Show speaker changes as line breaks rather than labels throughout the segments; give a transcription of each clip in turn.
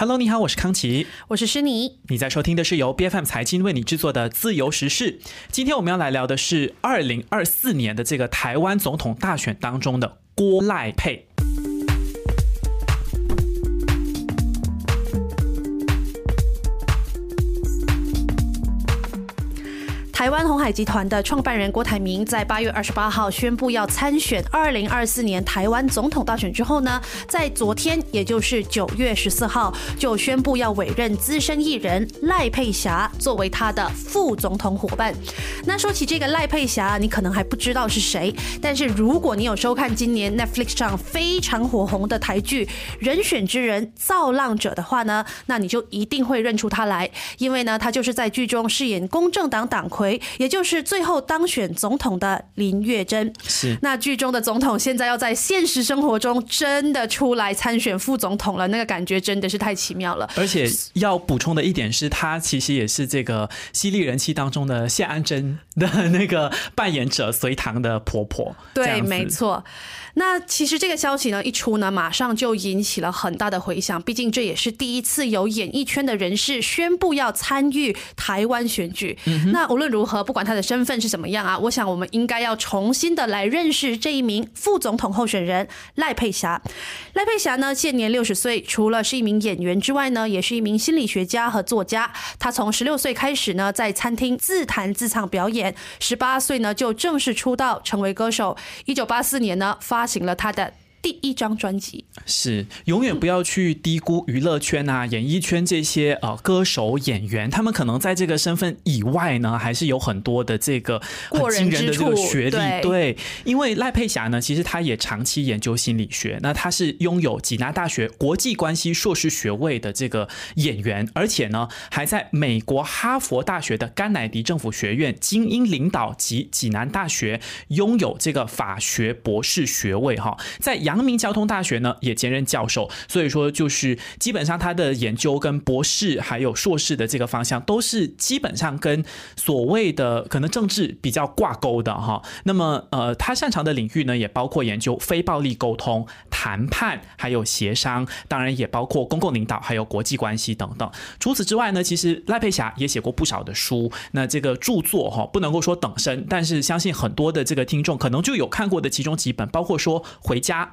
Hello，你好，我是康琪，
我是诗妮。
你在收听的是由 BFM 财经为你制作的自由时事。今天我们要来聊的是二零二四年的这个台湾总统大选当中的郭赖配。
台湾红海集团的创办人郭台铭在八月二十八号宣布要参选二零二四年台湾总统大选之后呢，在昨天，也就是九月十四号，就宣布要委任资深艺人赖佩霞作为他的副总统伙伴。那说起这个赖佩霞，你可能还不知道是谁，但是如果你有收看今年 Netflix 上非常火红的台剧《人选之人造浪者》的话呢，那你就一定会认出他来，因为呢，他就是在剧中饰演公正党党魁。也就是最后当选总统的林月珍，
是
那剧中的总统，现在要在现实生活中真的出来参选副总统了，那个感觉真的是太奇妙了。
而且要补充的一点是，他其实也是这个犀利人气当中的谢安珍的那个扮演者隋唐的婆婆。
对，没错。那其实这个消息呢一出呢，马上就引起了很大的回响。毕竟这也是第一次有演艺圈的人士宣布要参与台湾选举。那无论如何，不管他的身份是怎么样啊，我想我们应该要重新的来认识这一名副总统候选人赖佩霞。赖佩霞呢，现年六十岁，除了是一名演员之外呢，也是一名心理学家和作家。他从十六岁开始呢，在餐厅自弹自唱表演，十八岁呢就正式出道成为歌手。一九八四年呢发行了他的。第一张专辑
是永远不要去低估娱乐圈啊、演艺圈这些呃歌手演员，他们可能在这个身份以外呢，还是有很多的这个
过
人的这个学历。
对，
因为赖佩霞呢，其实她也长期研究心理学，那她是拥有济南大学国际关系硕士学位的这个演员，而且呢，还在美国哈佛大学的甘乃迪政府学院精英领导及济南大学拥有这个法学博士学位哈，在。阳明交通大学呢也兼任教授，所以说就是基本上他的研究跟博士还有硕士的这个方向都是基本上跟所谓的可能政治比较挂钩的哈。那么呃，他擅长的领域呢也包括研究非暴力沟通、谈判还有协商，当然也包括公共领导还有国际关系等等。除此之外呢，其实赖佩霞也写过不少的书，那这个著作哈不能够说等身，但是相信很多的这个听众可能就有看过的其中几本，包括说回家。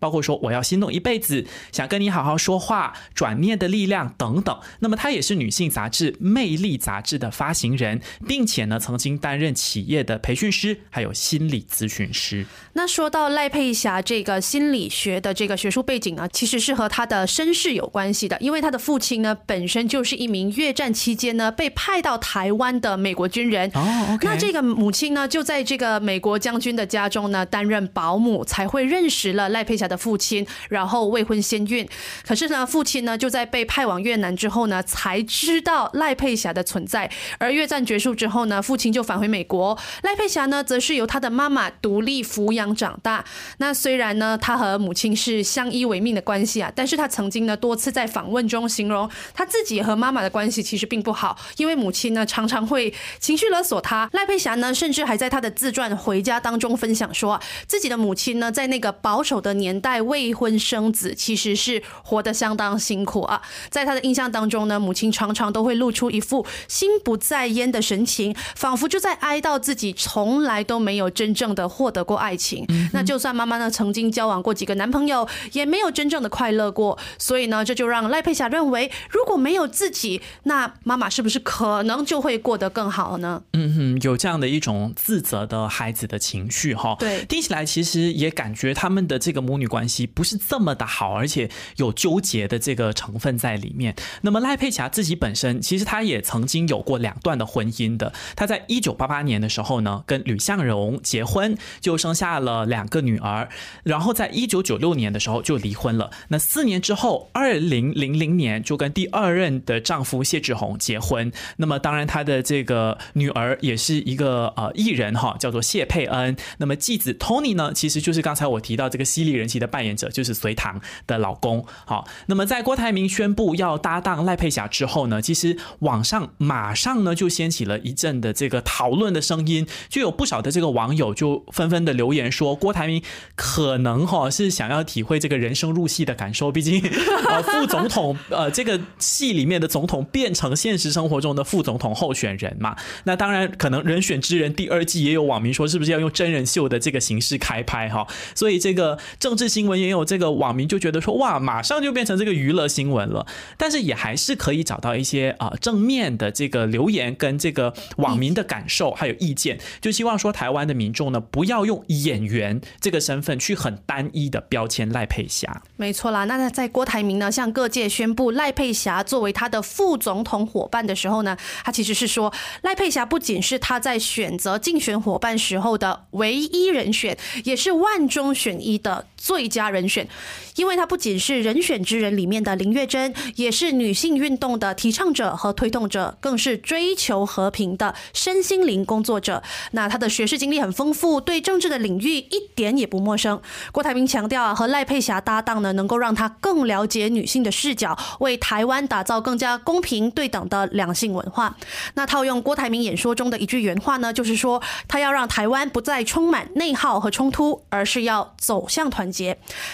包括说我要心动一辈子，想跟你好好说话，转念的力量等等。那么她也是女性杂志《魅力》杂志的发行人，并且呢曾经担任企业的培训师，还有心理咨询师。
那说到赖佩霞这个心理学的这个学术背景呢，其实是和她的身世有关系的，因为她的父亲呢本身就是一名越战期间呢被派到台湾的美国军人。
哦，
那这个母亲呢就在这个美国将军的家中呢担任保姆，才会认识了赖佩霞。的父亲，然后未婚先孕，可是呢，父亲呢就在被派往越南之后呢，才知道赖佩霞的存在。而越战结束之后呢，父亲就返回美国，赖佩霞呢，则是由他的妈妈独立抚养长大。那虽然呢，他和母亲是相依为命的关系啊，但是他曾经呢多次在访问中形容他自己和妈妈的关系其实并不好，因为母亲呢常常会情绪勒索他。赖佩霞呢，甚至还在他的自传《回家》当中分享说，自己的母亲呢，在那个保守的年。代未婚生子，其实是活得相当辛苦啊。在他的印象当中呢，母亲常常都会露出一副心不在焉的神情，仿佛就在哀悼自己从来都没有真正的获得过爱情。那就算妈妈呢曾经交往过几个男朋友，也没有真正的快乐过。所以呢，这就让赖佩霞认为，如果没有自己，那妈妈是不是可能就会过得更好呢？
嗯哼，有这样的一种自责的孩子的情绪哈。
对，
听起来其实也感觉他们的这个母女。关系不是这么的好，而且有纠结的这个成分在里面。那么赖佩霞自己本身，其实她也曾经有过两段的婚姻的。她在一九八八年的时候呢，跟吕向荣结婚，就生下了两个女儿。然后在一九九六年的时候就离婚了。那四年之后，二零零零年就跟第二任的丈夫谢志宏结婚。那么当然，她的这个女儿也是一个呃艺人哈，叫做谢佩恩。那么继子 Tony 呢，其实就是刚才我提到这个犀利人气。的扮演者就是隋唐的老公。好，那么在郭台铭宣布要搭档赖佩霞之后呢，其实网上马上呢就掀起了一阵的这个讨论的声音，就有不少的这个网友就纷纷的留言说，郭台铭可能哈是想要体会这个人生入戏的感受，毕竟呃 副总统呃这个戏里面的总统变成现实生活中的副总统候选人嘛，那当然可能人选之人第二季也有网民说是不是要用真人秀的这个形式开拍哈，所以这个政治新闻也有这个网民就觉得说哇马上就变成这个娱乐新闻了，但是也还是可以找到一些啊正面的这个留言跟这个网民的感受还有意见，就希望说台湾的民众呢不要用演员这个身份去很单一的标签赖佩霞。
没错啦，那在郭台铭呢向各界宣布赖佩霞作为他的副总统伙伴的时候呢，他其实是说赖佩霞不仅是他在选择竞选伙伴时候的唯一人选，也是万中选一的最佳人选。因为她不仅是人选之人里面的林月珍，也是女性运动的提倡者和推动者，更是追求和平的身心灵工作者。那她的学识经历很丰富，对政治的领域一点也不陌生。郭台铭强调啊，和赖佩霞搭档呢，能够让她更了解女性的视角，为台湾打造更加公平对等的两性文化。那套用郭台铭演说中的一句原话呢，就是说他要让台湾不再充满内耗和冲突，而是要走向团结。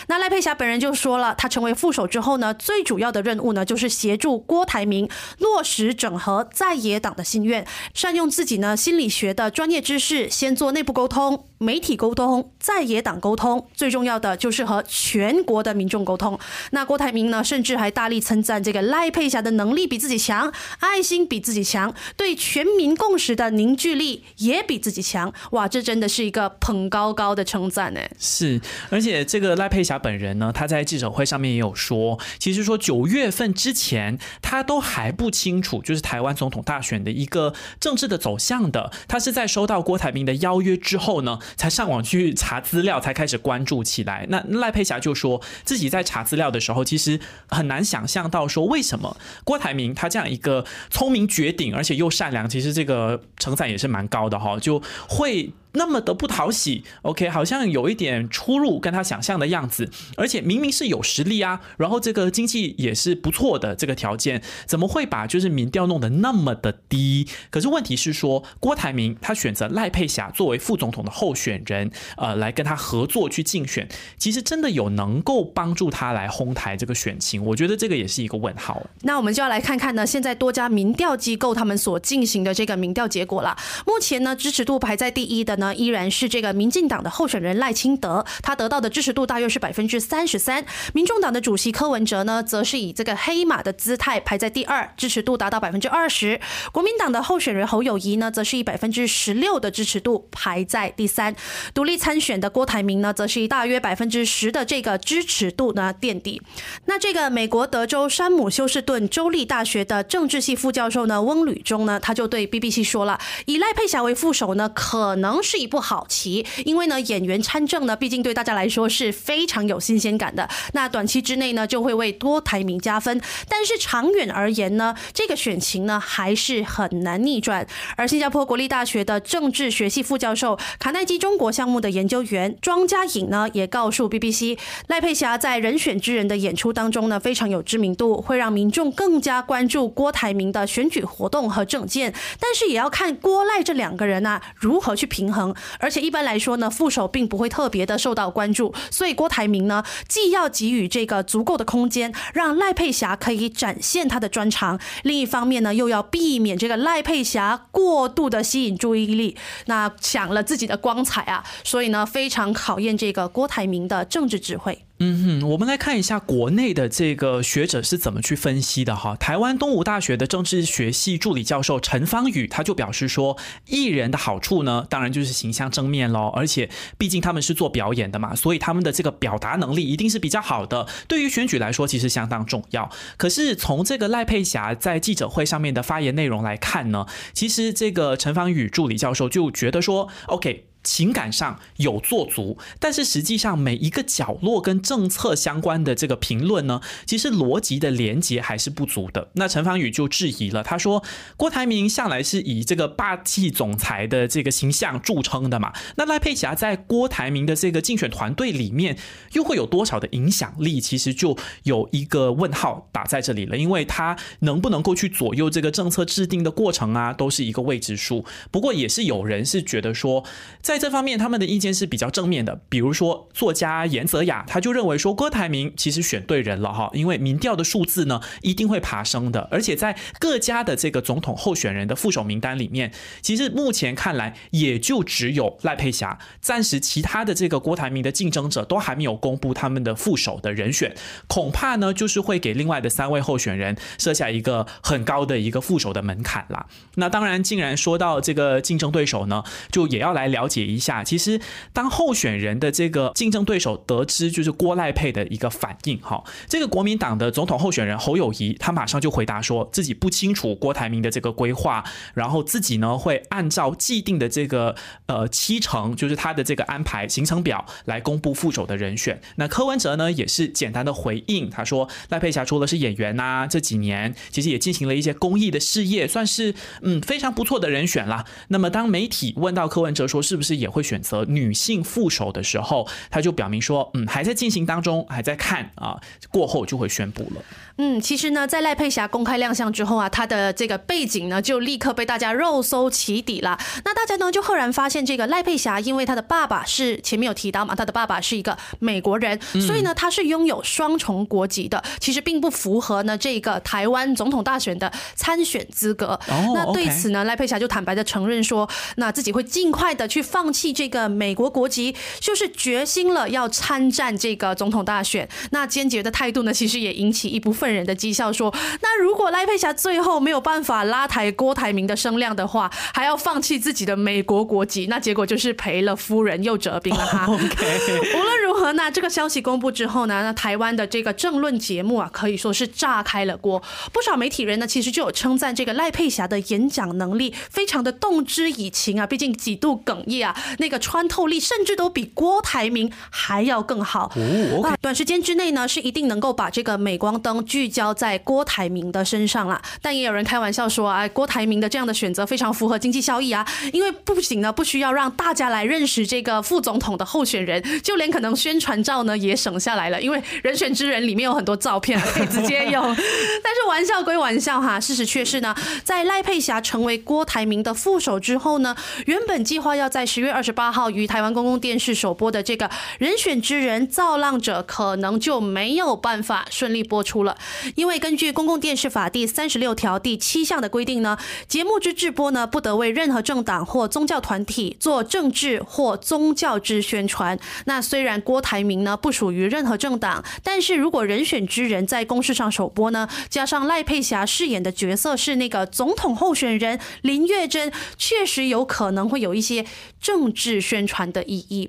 那赖佩霞本人就说了，他成为副手之后呢，最主要的任务呢，就是协助郭台铭落实整合在野党的心愿，善用自己呢心理学的专业知识，先做内部沟通。媒体沟通、在野党沟通，最重要的就是和全国的民众沟通。那郭台铭呢，甚至还大力称赞这个赖佩霞的能力比自己强，爱心比自己强，对全民共识的凝聚力也比自己强。哇，这真的是一个捧高高的称赞呢。
是，而且这个赖佩霞本人呢，他在记者会上面也有说，其实说九月份之前，他都还不清楚，就是台湾总统大选的一个政治的走向的。他是在收到郭台铭的邀约之后呢。才上网去查资料，才开始关注起来。那赖佩霞就说自己在查资料的时候，其实很难想象到说为什么郭台铭他这样一个聪明绝顶，而且又善良，其实这个成载也是蛮高的哈，就会。那么的不讨喜，OK，好像有一点出入跟他想象的样子，而且明明是有实力啊，然后这个经济也是不错的这个条件，怎么会把就是民调弄得那么的低？可是问题是说，郭台铭他选择赖佩霞作为副总统的候选人，呃，来跟他合作去竞选，其实真的有能够帮助他来哄抬这个选情？我觉得这个也是一个问号。
那我们就要来看看呢，现在多家民调机构他们所进行的这个民调结果了。目前呢，支持度排在第一的呢。依然是这个民进党的候选人赖清德，他得到的支持度大约是百分之三十三。民众党的主席柯文哲呢，则是以这个黑马的姿态排在第二，支持度达到百分之二十。国民党的候选人侯友谊呢，则是以百分之十六的支持度排在第三。独立参选的郭台铭呢，则是以大约百分之十的这个支持度呢垫底。那这个美国德州山姆休斯顿州立大学的政治系副教授呢，翁吕中呢，他就对 BBC 说了，以赖佩霞为副手呢，可能是。一步好棋，因为呢，演员参政呢，毕竟对大家来说是非常有新鲜感的。那短期之内呢，就会为多台名加分。但是长远而言呢，这个选情呢，还是很难逆转。而新加坡国立大学的政治学系副教授、卡耐基中国项目的研究员庄家颖呢，也告诉 BBC，赖佩霞在人选之人的演出当中呢，非常有知名度，会让民众更加关注郭台铭的选举活动和政见。但是也要看郭赖这两个人啊，如何去平衡。而且一般来说呢，副手并不会特别的受到关注，所以郭台铭呢，既要给予这个足够的空间，让赖佩霞可以展现他的专长，另一方面呢，又要避免这个赖佩霞过度的吸引注意力，那抢了自己的光彩啊，所以呢，非常考验这个郭台铭的政治智慧。
嗯哼，我们来看一下国内的这个学者是怎么去分析的哈。台湾东吴大学的政治学系助理教授陈芳宇他就表示说，艺人的好处呢，当然就是形象正面喽，而且毕竟他们是做表演的嘛，所以他们的这个表达能力一定是比较好的，对于选举来说其实相当重要。可是从这个赖佩霞在记者会上面的发言内容来看呢，其实这个陈芳宇助理教授就觉得说，OK。情感上有做足，但是实际上每一个角落跟政策相关的这个评论呢，其实逻辑的连接还是不足的。那陈芳宇就质疑了，他说郭台铭向来是以这个霸气总裁的这个形象著称的嘛，那赖佩霞在郭台铭的这个竞选团队里面又会有多少的影响力？其实就有一个问号打在这里了，因为他能不能够去左右这个政策制定的过程啊，都是一个未知数。不过也是有人是觉得说，在在这方面他们的意见是比较正面的。比如说作家严泽雅，他就认为说郭台铭其实选对人了哈，因为民调的数字呢一定会爬升的，而且在各家的这个总统候选人的副手名单里面，其实目前看来也就只有赖佩霞，暂时其他的这个郭台铭的竞争者都还没有公布他们的副手的人选，恐怕呢就是会给另外的三位候选人设下一个很高的一个副手的门槛啦。那当然，竟然说到这个竞争对手呢，就也要来了解一下。其实，当候选人的这个竞争对手得知就是郭赖佩的一个反应，哈，这个国民党的总统候选人侯友谊，他马上就回答说自己不清楚郭台铭的这个规划，然后自己呢会按照既定的这个呃七成，就是他的这个安排行程表来公布副手的人选。那柯文哲呢也是简单的回应，他说赖佩霞除了是演员呐，这几年其实也进行了一些公益的事业，算是嗯非常不错的人选啦。那么当媒体问到柯文哲说是不是也会选择女性副手的时候，他就表明说嗯还在进行当中，还在看啊，过后就会宣布了。
嗯，其实呢，在赖佩霞公开亮相之后啊，她的这个背景呢，就立刻被大家肉搜起底了。那大家呢，就赫然发现，这个赖佩霞，因为她的爸爸是前面有提到嘛，她的爸爸是一个美国人，所以呢，她是拥有双重国籍的。其实并不符合呢这个台湾总统大选的参选资格。那对此呢，赖佩霞就坦白的承认说，那自己会尽快的去放弃这个美国国籍，就是决心了要参战这个总统大选。那坚决的态度呢，其实也引起一部分。人的讥笑说：“那如果赖佩霞最后没有办法拉抬郭台铭的声量的话，还要放弃自己的美国国籍，那结果就是赔了夫人又折兵了哈。”无论如何呢，这个消息公布之后呢，那台湾的这个政论节目啊，可以说是炸开了锅。不少媒体人呢，其实就有称赞这个赖佩霞的演讲能力非常的动之以情啊，毕竟几度哽咽啊，那个穿透力甚至都比郭台铭还要更好。
哦，
短时间之内呢，是一定能够把这个镁光灯。聚焦在郭台铭的身上了，但也有人开玩笑说啊，郭台铭的这样的选择非常符合经济效益啊，因为不仅呢不需要让大家来认识这个副总统的候选人，就连可能宣传照呢也省下来了，因为人选之人里面有很多照片可以直接用。但是玩笑归玩笑哈，事实却是呢，在赖佩霞成为郭台铭的副手之后呢，原本计划要在十月二十八号于台湾公共电视首播的这个人选之人造浪者，可能就没有办法顺利播出了。因为根据《公共电视法》第三十六条第七项的规定呢，节目之制播呢，不得为任何政党或宗教团体做政治或宗教之宣传。那虽然郭台铭呢不属于任何政党，但是如果人选之人在公视上首播呢，加上赖佩霞饰演的角色是那个总统候选人林月珍，确实有可能会有一些政治宣传的意义。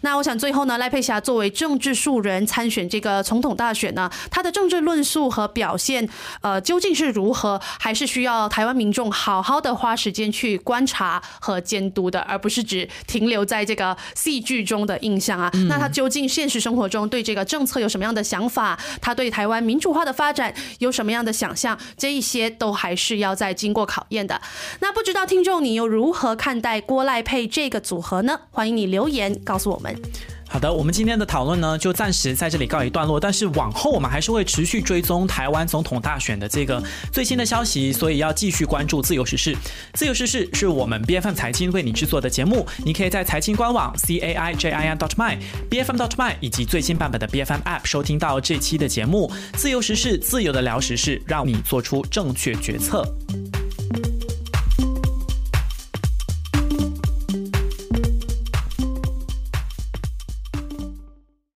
那我想最后呢，赖佩霞作为政治素人参选这个总统大选呢，他的政治论述。和表现，呃，究竟是如何，还是需要台湾民众好好的花时间去观察和监督的，而不是只停留在这个戏剧中的印象啊。那他究竟现实生活中对这个政策有什么样的想法？他对台湾民主化的发展有什么样的想象？这一些都还是要再经过考验的。那不知道听众你又如何看待郭赖佩这个组合呢？欢迎你留言告诉我们。
好的，我们今天的讨论呢，就暂时在这里告一段落。但是往后我们还是会持续追踪台湾总统大选的这个最新的消息，所以要继续关注自由时事。自由时事是我们 B F M 财经为你制作的节目，你可以在财经官网 c a i j i n dot my b f m dot my 以及最新版本的 B F M App 收听到这期的节目。自由时事，自由的聊时事，让你做出正确决策。